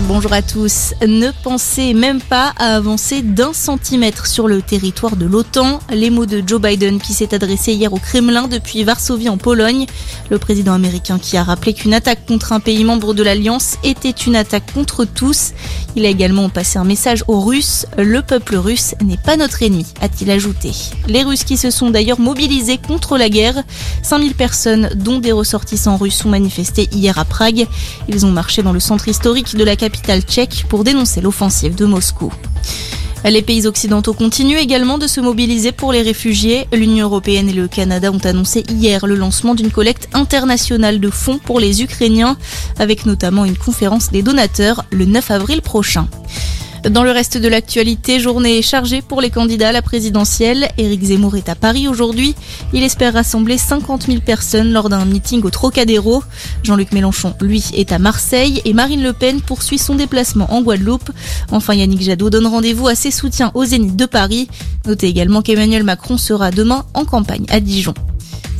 Bonjour à tous. Ne pensez même pas à avancer d'un centimètre sur le territoire de l'OTAN. Les mots de Joe Biden qui s'est adressé hier au Kremlin depuis Varsovie en Pologne. Le président américain qui a rappelé qu'une attaque contre un pays membre de l'Alliance était une attaque contre tous. Il a également passé un message aux Russes. Le peuple russe n'est pas notre ennemi, a-t-il ajouté. Les Russes qui se sont d'ailleurs mobilisés contre la guerre. 5000 personnes, dont des ressortissants russes, ont manifesté hier à Prague. Ils ont marché dans le centre historique de la capitale tchèque pour dénoncer l'offensive de Moscou. Les pays occidentaux continuent également de se mobiliser pour les réfugiés. L'Union européenne et le Canada ont annoncé hier le lancement d'une collecte internationale de fonds pour les Ukrainiens, avec notamment une conférence des donateurs le 9 avril prochain. Dans le reste de l'actualité, journée chargée pour les candidats à la présidentielle. Éric Zemmour est à Paris aujourd'hui. Il espère rassembler 50 000 personnes lors d'un meeting au Trocadéro. Jean-Luc Mélenchon, lui, est à Marseille et Marine Le Pen poursuit son déplacement en Guadeloupe. Enfin, Yannick Jadot donne rendez-vous à ses soutiens au Zénith de Paris. Notez également qu'Emmanuel Macron sera demain en campagne à Dijon.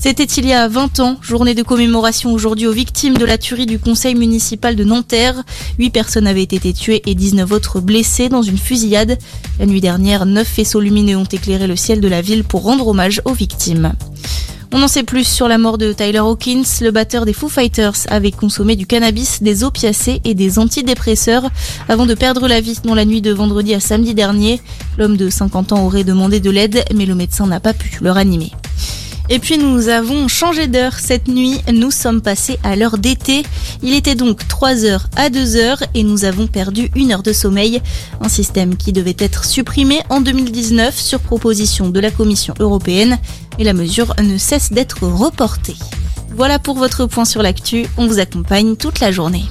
C'était il y a 20 ans, journée de commémoration aujourd'hui aux victimes de la tuerie du conseil municipal de Nanterre. 8 personnes avaient été tuées et 19 autres blessées dans une fusillade. La nuit dernière, 9 faisceaux lumineux ont éclairé le ciel de la ville pour rendre hommage aux victimes. On en sait plus sur la mort de Tyler Hawkins. Le batteur des Foo Fighters avait consommé du cannabis, des opiacés et des antidépresseurs avant de perdre la vie dans la nuit de vendredi à samedi dernier. L'homme de 50 ans aurait demandé de l'aide, mais le médecin n'a pas pu le ranimer. Et puis nous avons changé d'heure cette nuit, nous sommes passés à l'heure d'été. Il était donc 3 heures à 2 heures et nous avons perdu une heure de sommeil. Un système qui devait être supprimé en 2019 sur proposition de la Commission européenne. Et la mesure ne cesse d'être reportée. Voilà pour votre point sur l'actu, on vous accompagne toute la journée.